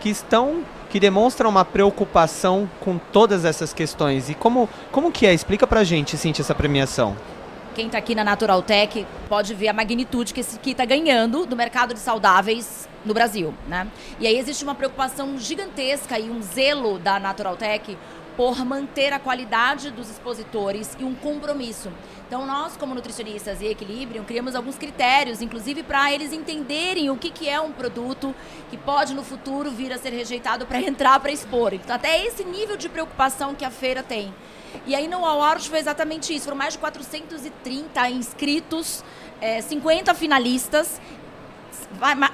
que estão que demonstram uma preocupação com todas essas questões. E como, como que é? Explica pra gente, Cintia, essa premiação. Quem está aqui na Natural Tech pode ver a magnitude que esse aqui está ganhando do mercado de saudáveis no Brasil, né? E aí existe uma preocupação gigantesca e um zelo da Natural Tech por manter a qualidade dos expositores e um compromisso. Então, nós, como nutricionistas e Equilibrium, criamos alguns critérios, inclusive para eles entenderem o que, que é um produto que pode no futuro vir a ser rejeitado para entrar para expor. Então, até esse nível de preocupação que a feira tem. E aí no Award foi exatamente isso. Foram mais de 430 inscritos, é, 50 finalistas,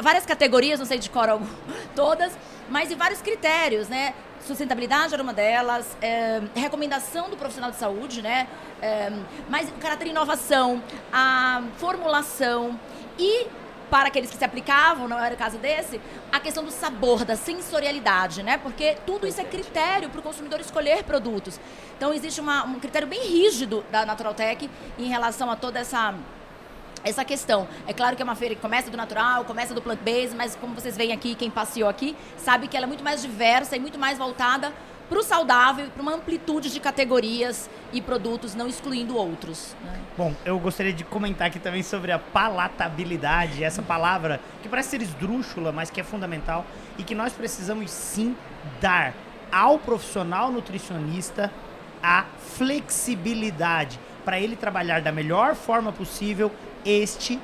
várias categorias, não sei de cor todas, mas e vários critérios, né? Sustentabilidade era uma delas, é, recomendação do profissional de saúde, né? É, mas o caráter inovação, a formulação e para aqueles que se aplicavam, não era o caso desse, a questão do sabor, da sensorialidade, né? Porque tudo isso é critério para o consumidor escolher produtos. Então existe uma, um critério bem rígido da Natural Tech em relação a toda essa essa questão. É claro que é uma feira que começa do natural, começa do plant-based, mas como vocês veem aqui, quem passeou aqui, sabe que ela é muito mais diversa e muito mais voltada para o saudável para uma amplitude de categorias e produtos, não excluindo outros. Né? Bom, eu gostaria de comentar aqui também sobre a palatabilidade, essa palavra que parece ser esdrúxula, mas que é fundamental e que nós precisamos sim dar ao profissional nutricionista a flexibilidade para ele trabalhar da melhor forma possível este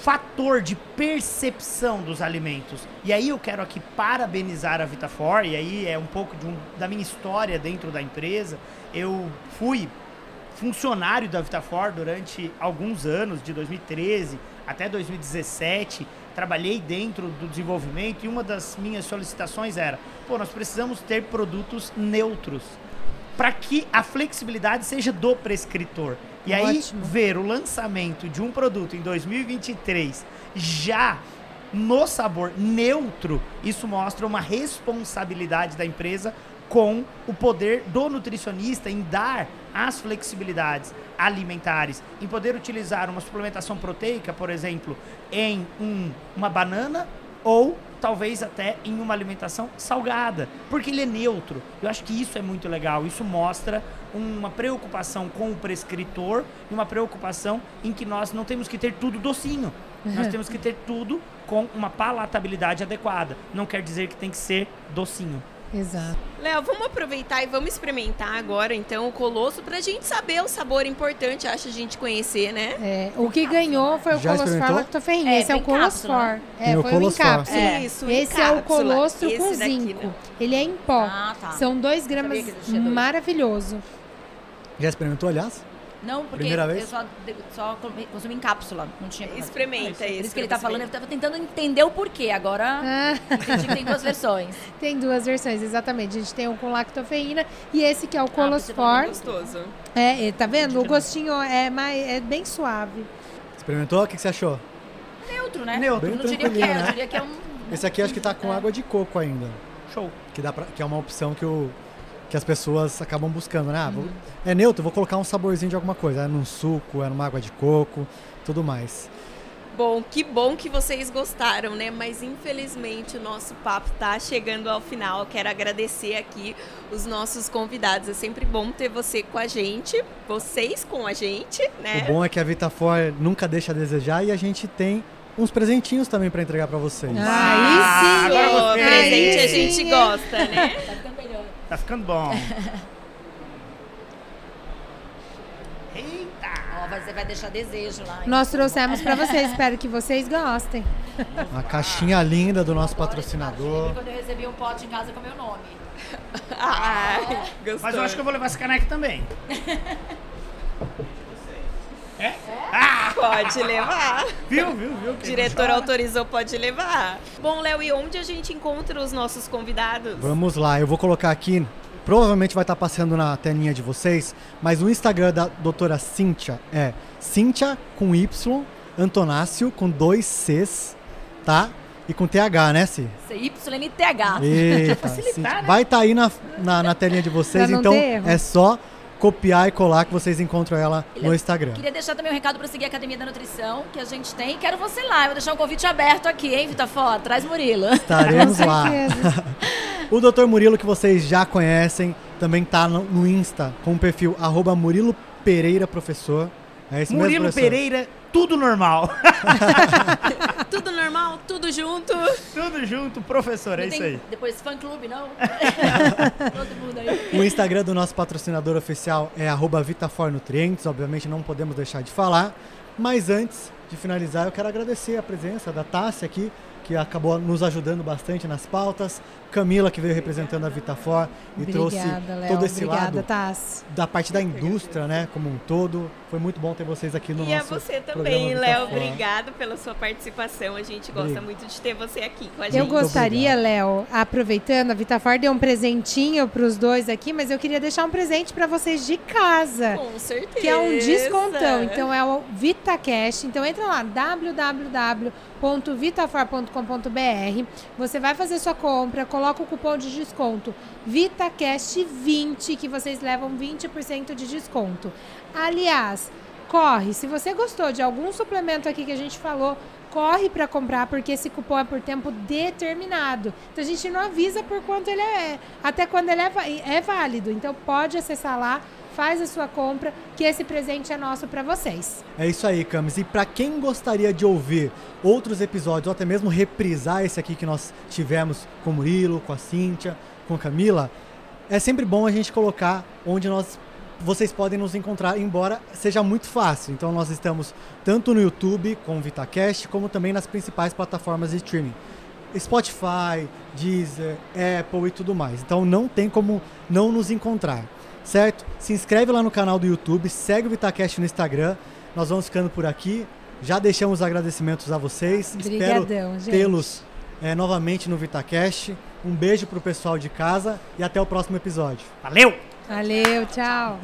fator de percepção dos alimentos. E aí eu quero aqui parabenizar a Vitafor, e aí é um pouco um, da minha história dentro da empresa. Eu fui funcionário da Vitafor durante alguns anos, de 2013 até 2017. Trabalhei dentro do desenvolvimento e uma das minhas solicitações era: pô, nós precisamos ter produtos neutros para que a flexibilidade seja do prescritor. E aí, Ótimo. ver o lançamento de um produto em 2023 já no sabor neutro, isso mostra uma responsabilidade da empresa com o poder do nutricionista em dar as flexibilidades alimentares, em poder utilizar uma suplementação proteica, por exemplo, em um, uma banana ou talvez até em uma alimentação salgada, porque ele é neutro. Eu acho que isso é muito legal. Isso mostra uma preocupação com o prescritor e uma preocupação em que nós não temos que ter tudo docinho. Uhum. Nós temos que ter tudo com uma palatabilidade adequada. Não quer dizer que tem que ser docinho. Exato. Léo, vamos aproveitar e vamos experimentar agora, então, o Colosso, pra gente saber o sabor importante, acho a gente conhecer, né? É, o que ganhou foi o Já Colosfor Lactoferrin. É, Esse é o Colosfor. Né? É, foi o em cápsula. É. Isso, Esse é o colostro com zinco. Né? Ele é em pó. Ah, tá. São dois gramas maravilhoso. Já experimentou, aliás? Não, porque Primeira vez? eu só, só consumi em cápsula. Não tinha Experimenta isso. Por isso que ele está falando, eu estava tentando entender o porquê. Agora ah. entendi que tem duas versões. Tem duas versões, exatamente. A gente tem um com lactofeína e esse que é o Colosfor. Ah, gostoso. É, tá vendo? O gostinho é, mais, é bem suave. Experimentou? O que, você achou? Neutro, né? Neutro. Bem não diria que é, eu diria que é um... Esse aqui acho que está com é. água de coco ainda. Show. Que, dá pra, que é uma opção que o que as pessoas acabam buscando, né? Ah, vou, é neutro, vou colocar um saborzinho de alguma coisa. É num suco, é numa água de coco, tudo mais. Bom, que bom que vocês gostaram, né? Mas infelizmente o nosso papo tá chegando ao final. Eu quero agradecer aqui os nossos convidados. É sempre bom ter você com a gente, vocês com a gente, né? O bom é que a Vitafor nunca deixa a desejar e a gente tem uns presentinhos também para entregar para vocês. Ah, aí sim! Ah, presente a gente gosta, né? Tá ficando bom. Eita! Ó, você vai deixar desejo lá. Hein? Nós trouxemos para vocês, espero que vocês gostem. Uma caixinha linda do nosso patrocinador. Eu quando eu recebi um pote em casa com meu nome. Ai, Mas eu acho que eu vou levar esse caneco também. É? é? Pode levar. viu, viu, viu? Diretor autorizou, pode levar. Bom, Léo, e onde a gente encontra os nossos convidados? Vamos lá, eu vou colocar aqui. Provavelmente vai estar passando na telinha de vocês, mas o Instagram da doutora Cíntia é Cíntia com Y, Antonácio com dois Cs, tá? E com TH, né, Si? CYNTH. Eita, facilitar, né? Vai estar aí na, na, na telinha de vocês, então é só copiar e colar que vocês encontram ela no Instagram. Queria deixar também um recado para seguir a Academia da Nutrição, que a gente tem. Quero você lá. Eu vou deixar um convite aberto aqui, hein, Vitafó? Traz Murilo. Estaremos lá. O Dr. Murilo, que vocês já conhecem, também tá no, no Insta com o perfil arroba Murilo Pereira Professor. É esse Murilo? Pereira, tudo normal. Tudo normal, tudo junto. tudo junto, professor, é Não isso tem aí. Depois fã clube, não? Todo mundo aí. O Instagram do nosso patrocinador oficial é arroba VitaForNutrientes, obviamente não podemos deixar de falar. Mas antes de finalizar, eu quero agradecer a presença da Tássia aqui, que acabou nos ajudando bastante nas pautas. Camila, que veio representando a Vitafor e trouxe Obrigada, Léo. todo esse Obrigada, lado Tassi. da parte da indústria, né, como um todo. Foi muito bom ter vocês aqui no E a nosso você programa também, Léo. Obrigado pela sua participação. A gente gosta Obrigado. muito de ter você aqui com a gente. Eu gostaria. Léo, aproveitando, a Vitafor deu um presentinho para os dois aqui, mas eu queria deixar um presente para vocês de casa. Com certeza. que é um descontão. Então é o VitaCash. Então entra lá, www.vitafor.com.br. Você vai fazer sua compra, coloca o cupom de desconto VitaCast20, que vocês levam 20% de desconto. Aliás, corre, se você gostou de algum suplemento aqui que a gente falou, corre para comprar porque esse cupom é por tempo determinado. Então a gente não avisa por quanto ele é, até quando ele é, é válido. Então pode acessar lá, faz a sua compra, que esse presente é nosso para vocês. É isso aí, Camis. E para quem gostaria de ouvir outros episódios, ou até mesmo reprisar esse aqui que nós tivemos com o Murilo, com a Cíntia, com a Camila, é sempre bom a gente colocar onde nós vocês podem nos encontrar, embora seja muito fácil. Então nós estamos tanto no YouTube com o VitaCast, como também nas principais plataformas de streaming. Spotify, Deezer, Apple e tudo mais. Então não tem como não nos encontrar, certo? Se inscreve lá no canal do YouTube, segue o VitaCast no Instagram. Nós vamos ficando por aqui. Já deixamos agradecimentos a vocês. Obrigadão, Espero gente. tê-los eh, novamente no VitaCast. Um beijo pro pessoal de casa e até o próximo episódio. Valeu! Valeu, tchau.